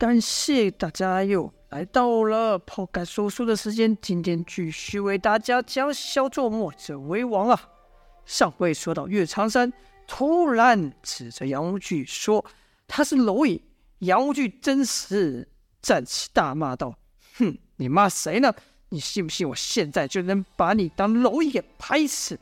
感谢大家又来到了抛开说书的时间，今天继续为大家讲小作墨者为王啊。上回说到岳长山突然指着杨无惧说他是蝼蚁，杨无惧真是站起大骂道：“哼，你骂谁呢？你信不信我现在就能把你当蝼蚁给拍死？”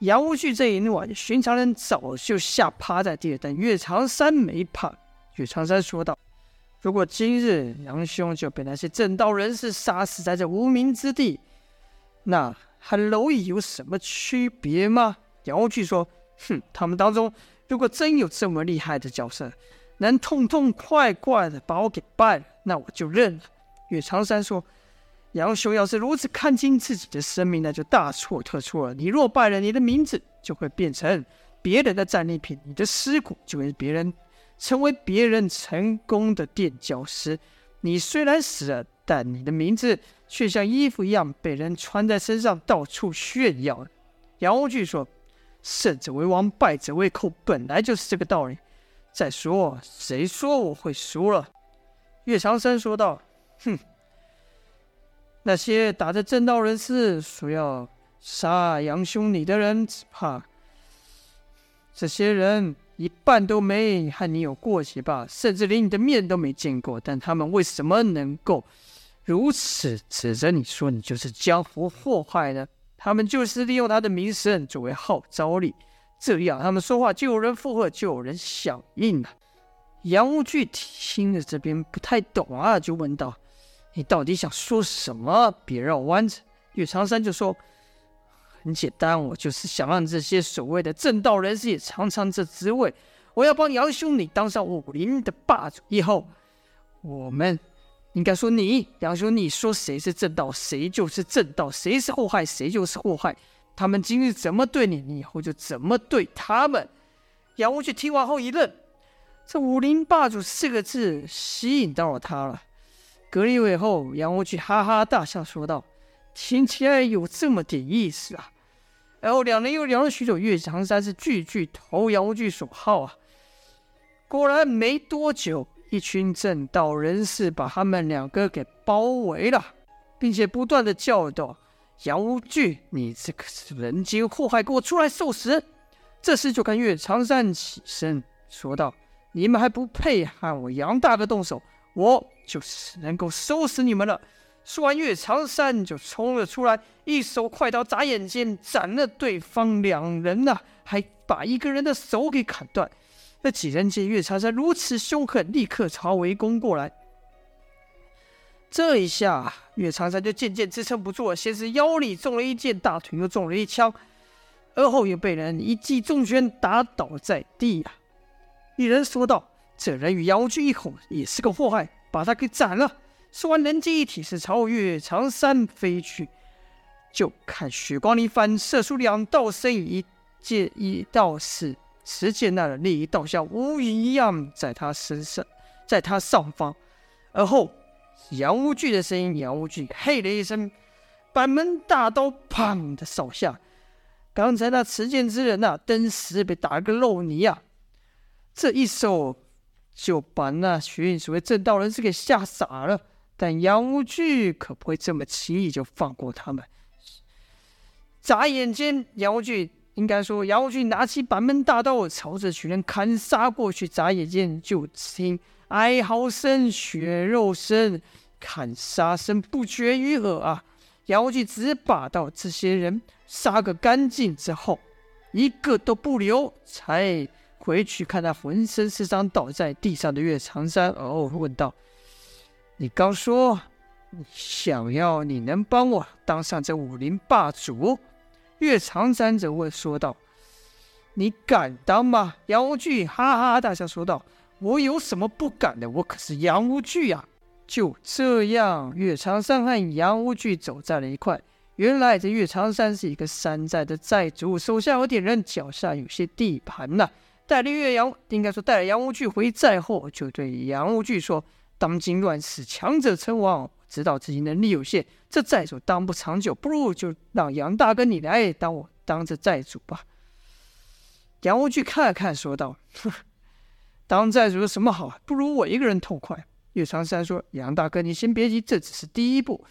杨无惧这一怒啊，寻常人早就吓趴在地了，但岳长山没怕。岳长山说道：“如果今日杨兄就被那些正道人士杀死在这无名之地，那和蝼蚁有什么区别吗？”杨无惧说：“哼，他们当中如果真有这么厉害的角色，能痛痛快快的把我给败了，那我就认了。”岳长山说。杨兄要是如此看轻自己的生命，那就大错特错了。你若败了，你的名字就会变成别人的战利品，你的尸骨就会别人成为别人成功的垫脚石。你虽然死了，但你的名字却像衣服一样被人穿在身上，到处炫耀。杨无惧说：“胜者为王，败者为寇，本来就是这个道理。再说，谁说我会输了？”岳长山说道：“哼。”那些打着正道人士说要杀杨兄你的人，只怕这些人一半都没和你有过节吧，甚至连你的面都没见过。但他们为什么能够如此指着你说你就是江湖祸害呢？他们就是利用他的名声作为号召力，这样他们说话就有人附和，就有人响应了。杨无惧听着这边不太懂啊，就问道。你到底想说什么？别绕弯子。岳长山就说：“很简单，我就是想让这些所谓的正道人士也尝尝这滋味。我要帮杨兄你当上武林的霸主，以后我们应该说你杨兄，你说谁是正道，谁就是正道；谁是祸害，谁就是祸害。他们今日怎么对你，你以后就怎么对他们。”杨无惧听完后一愣，这“武林霸主”四个字吸引到了他了。隔了一会后，杨无惧哈哈大笑说道：“听起来有这么点意思啊！”然后两人又聊了许久，岳长山是句句投杨无惧所好啊。果然没多久，一群正道人士把他们两个给包围了，并且不断的叫道：“杨无惧，你这个是人间祸害，给我出来受死！”这时就看岳长山起身说道：“你们还不配和我杨大哥动手！”我就是能够收拾你们了。说完，岳长山就冲了出来，一手快刀，眨眼间斩了对方两人呐、还把一个人的手给砍断。那几人见岳长山如此凶狠，立刻朝围攻过来。这一下，岳长山就渐渐支撑不住了，先是腰里中了一箭，大腿又中了一枪，而后又被人一记重拳打倒在地呀、啊。一人说道。这人与杨无惧一伙，也是个祸害，把他给斩了。说完，人机一体是朝岳长山飞去。就看血光里反射出两道身影，一剑一道是持剑那人，另一道像乌云一样在他身上，在他上方。而后杨无惧的声音，杨无惧嘿了一声，板门大刀砰的扫下。刚才那持剑之人呐，登时被打了个肉泥啊！这一手。就把那群所谓正道人士给吓傻了，但杨无惧可不会这么轻易就放过他们。眨眼间，杨无惧应该说，杨无惧拿起板门大刀，朝着群人砍杀过去。眨眼间，就听哀嚎声、血肉声、砍杀声不绝于耳啊！杨无惧只把到这些人杀个干净之后，一个都不留，才。回去看那浑身是伤倒在地上的岳长山，哦，问道：“你刚说你想要你能帮我当上这武林霸主？”岳长山则问说道：“你敢当吗？”杨无惧哈哈大笑说道：“我有什么不敢的？我可是杨无惧呀！”就这样，岳长山和杨无惧走在了一块。原来这岳长山是一个山寨的寨主，手下有点人，脚下有些地盘呐、啊。带了岳阳，应该说带了杨无惧回寨后，就对杨无惧说：“当今乱世，强者称王，知道自己能力有限，这寨主当不长久，不如就让杨大哥你来当我当这寨主吧。”杨无惧看了看，说道：“，当寨主有什么好？不如我一个人痛快。”岳长山说：“杨大哥，你先别急，这只是第一步。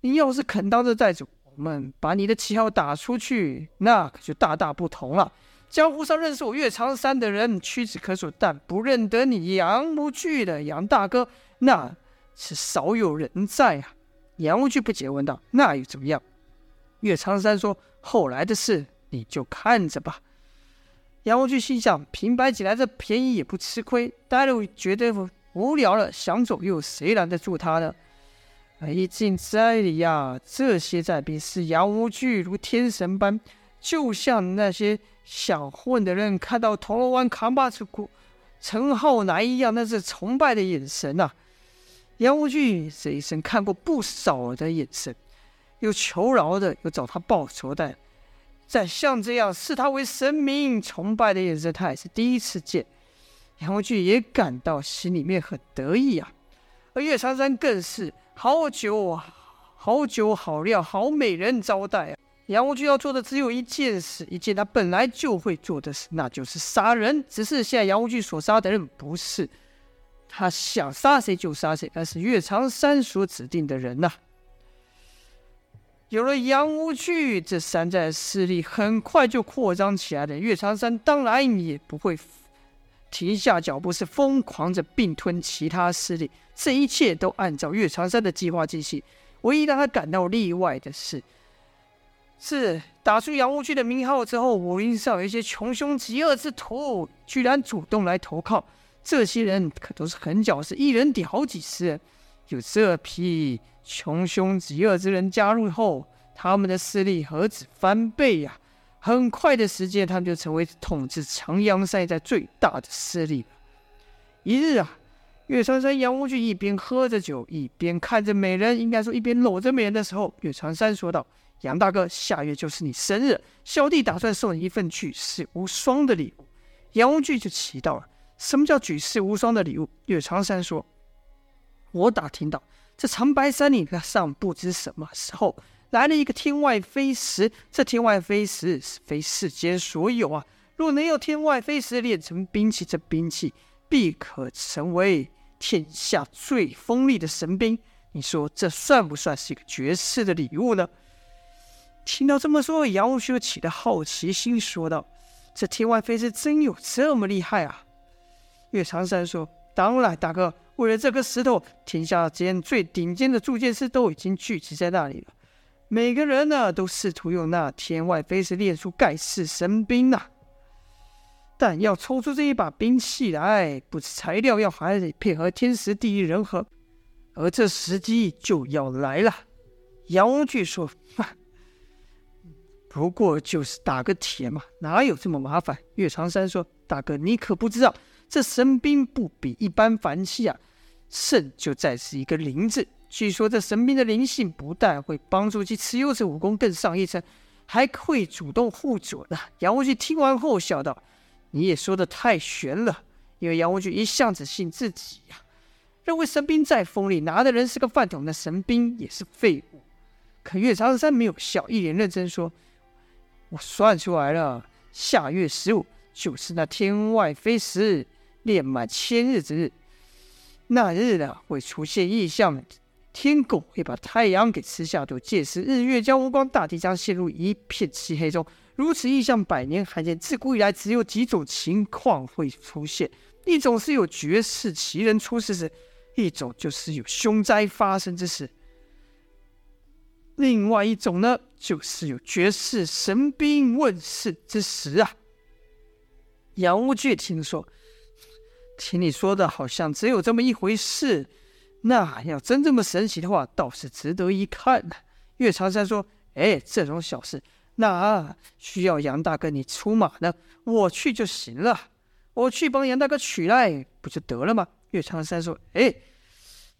你要是肯当这寨主，我们把你的旗号打出去，那可就大大不同了。江湖上认识我岳长山的人屈指可数，但不认得你杨无惧的杨大哥，那是少有人在啊。”杨无惧不解问道：“那又怎么样？”岳长山说：“后来的事你就看着吧。”杨无惧心想：平白捡来这便宜也不吃亏，待了觉得无聊了，想走又有谁拦得住他呢？一进寨里呀，这些寨兵视杨无惧如天神般，就像那些想混的人看到铜锣湾扛把子陈浩南一样，那是崇拜的眼神呐、杨无惧这一生看过不少的眼神，有求饶的，有找他报仇的。在像这样视他为神明崇拜的眼神，他也是第一次见。杨无惧也感到心里面很得意啊。而岳长山更是好酒啊，好酒好料，好美人招待啊。杨无惧要做的只有一件事，一件他本来就会做的事，那就是杀人。只是现在杨无惧所杀的人不是他想杀谁就杀谁，而是岳长山所指定的人呐、有了杨无惧，这山寨势力很快就扩张起来了。岳长山当然也不会停下脚步，是疯狂着并吞其他势力。这一切都按照岳长山的计划进行。唯一让他感到例外的是，是打出杨无惧的名号之后，武林上有一些穷凶极恶之徒，居然主动来投靠。这些人可都是狠角色，一人抵好几十人。有这批。穷凶极恶之人加入后，他们的势力何止翻倍呀、很快的时间，他们就成为统治长阳山一带最大的势力了。一日啊，岳长山、杨无惧一边喝着酒，一边看着美人，应该说一边搂着美人的时候，岳长山说道：“杨大哥，下月就是你生日，小弟打算送你一份举世无双的礼物。”杨无惧就祈祷了：“什么叫举世无双的礼物？”岳长山说：“我打听到。”这长白山岭上不知什么时候来了一个天外飞石，这天外飞石是非世间所有啊！若能用天外飞石炼成兵器，这兵器必可成为天下最锋利的神兵。你说这算不算是一个绝世的礼物呢？听到这么说，杨无惧起了好奇心，说道：“这天外飞石真有这么厉害啊？”岳长山说：“当然，大哥。”为了这颗石头，天下间最顶尖的铸剑师都已经聚集在那里了。每个人呢，都试图用那天外飞石炼出盖世神兵呐、但要抽出这一把兵器来，不止材料要，还得配合天时地利人和。而这时机就要来了。杨无惧说：“不过就是打个铁嘛，哪有这么麻烦？”岳长山说：“大哥，你可不知道，这神兵不比一般凡器啊。”胜就在是一个灵字。据说这神兵的灵性不但会帮助其持有者武功更上一层，还会主动护主呢。杨无惧听完后笑道：“你也说的太玄了。”因为杨无惧一向只信自己呀、认为神兵再锋利，拿的人是个饭桶，那神兵也是废物。可岳长山没有笑，一脸认真说：“我算出来了，下月十五就是那天外飞石炼满千日之日。”那日呢，会出现异象，天狗会把太阳给吃下肚，届时日月将无光，大地将陷入一片漆黑中。如此异象，百年罕见，自古以来只有几种情况会出现：一种是有绝世奇人出世时；一种就是有凶灾发生之时；另外一种呢，就是有绝世神兵问世之时啊。杨无惧听说。听你说的好像只有这么一回事，那要真这么神奇的话，倒是值得一看。岳长山说：“哎，这种小事，那需要杨大哥你出马呢，我去就行了，我去帮杨大哥取来不就得了吗？”岳长山说：“哎，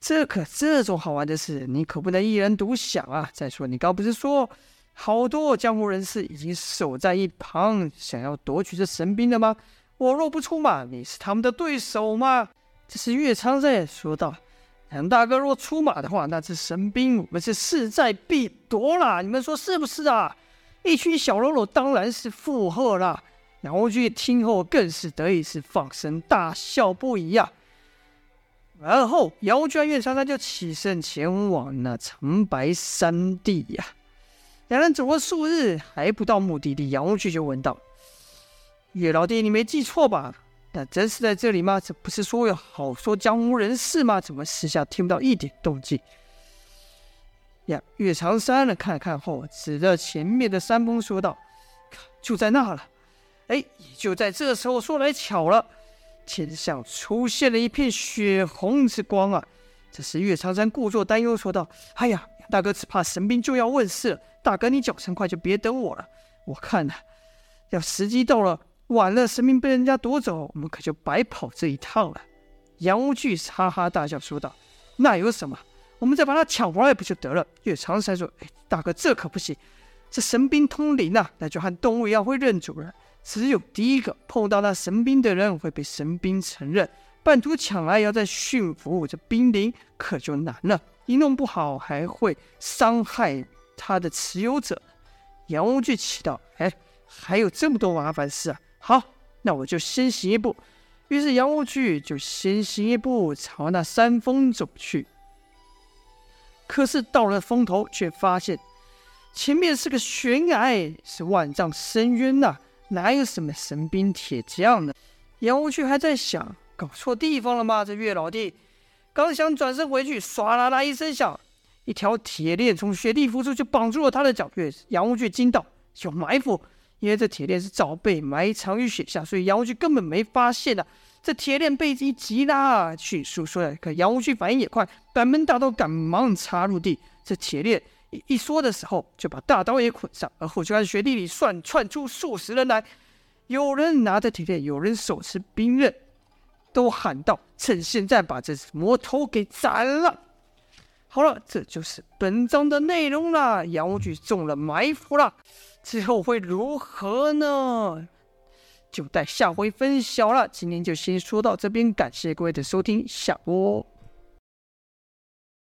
这可这种好玩的事，你可不能一人独享啊！再说，你刚不是说好多江湖人士已经守在一旁，想要夺取这神兵了吗？”我若不出马，你是他们的对手吗？这是岳长山说道。杨大哥若出马的话，那这神兵我们是势在必夺啦！你们说是不是啊？一群小喽啰当然是附和啦。杨无惧听后更是得意，是放声大笑不已呀、啊。然后杨无惧岳长山就起身前往那长白山地呀。两人走了数日，还不到目的地，杨无惧就问道：“岳老弟，你没记错吧？那真是在这里吗？这不是说有好说江湖人士吗？怎么私下听不到一点动静？”呀，岳长山呢，看了看后，指着前面的山峰说道：“就在那了。”哎，也就在这时候，说来巧了，天上出现了一片血红之光啊！这时岳长山故作担忧说道：“哎呀，大哥，只怕神兵就要问世了。大哥，你脚程快，就别等我了。我看呐，要时机到了，晚了，神兵被人家夺走，我们可就白跑这一趟了。”杨无惧哈哈大笑说道：“那有什么？我们再把他抢回来不就得了？”岳长山说：“哎，大哥，这可不行，这神兵通灵呐，那就和动物一样会认主人。”只有第一个碰到那神兵的人会被神兵承认，半途抢来要再驯服这兵灵可就难了，一弄不好还会伤害他的持有者。杨无惧奇道：“哎，还有这么多麻烦事啊！好，那我就先行一步。”于是杨无惧就先行一步朝那山峰走去。可是到了峰头，却发现前面是个悬崖，是万丈深渊呐、哪有什么神兵铁将呢？杨无惧还在想，搞错地方了吗？这岳老弟刚想转身回去，唰啦啦一声响，一条铁链从雪地浮出，就绑住了他的脚。岳杨无惧惊道：“有埋伏！”因为这铁链是早被埋藏于雪下，所以杨无惧根本没发现呢、啊。这铁链被一急拉，迅速缩来。可杨无惧反应也快，板门大刀赶忙插入地，这铁链。一一缩的时候，就把大刀也捆上，而后就开始雪地里算窜出数十人来，有人拿着铁链，有人手持兵刃，都喊道：“趁现在把这魔头给斩了！”好了，这就是本章的内容了。杨无惧中了埋伏了，之后会如何呢？就待下回分晓了。今天就先说到这边，感谢各位的收听，下播。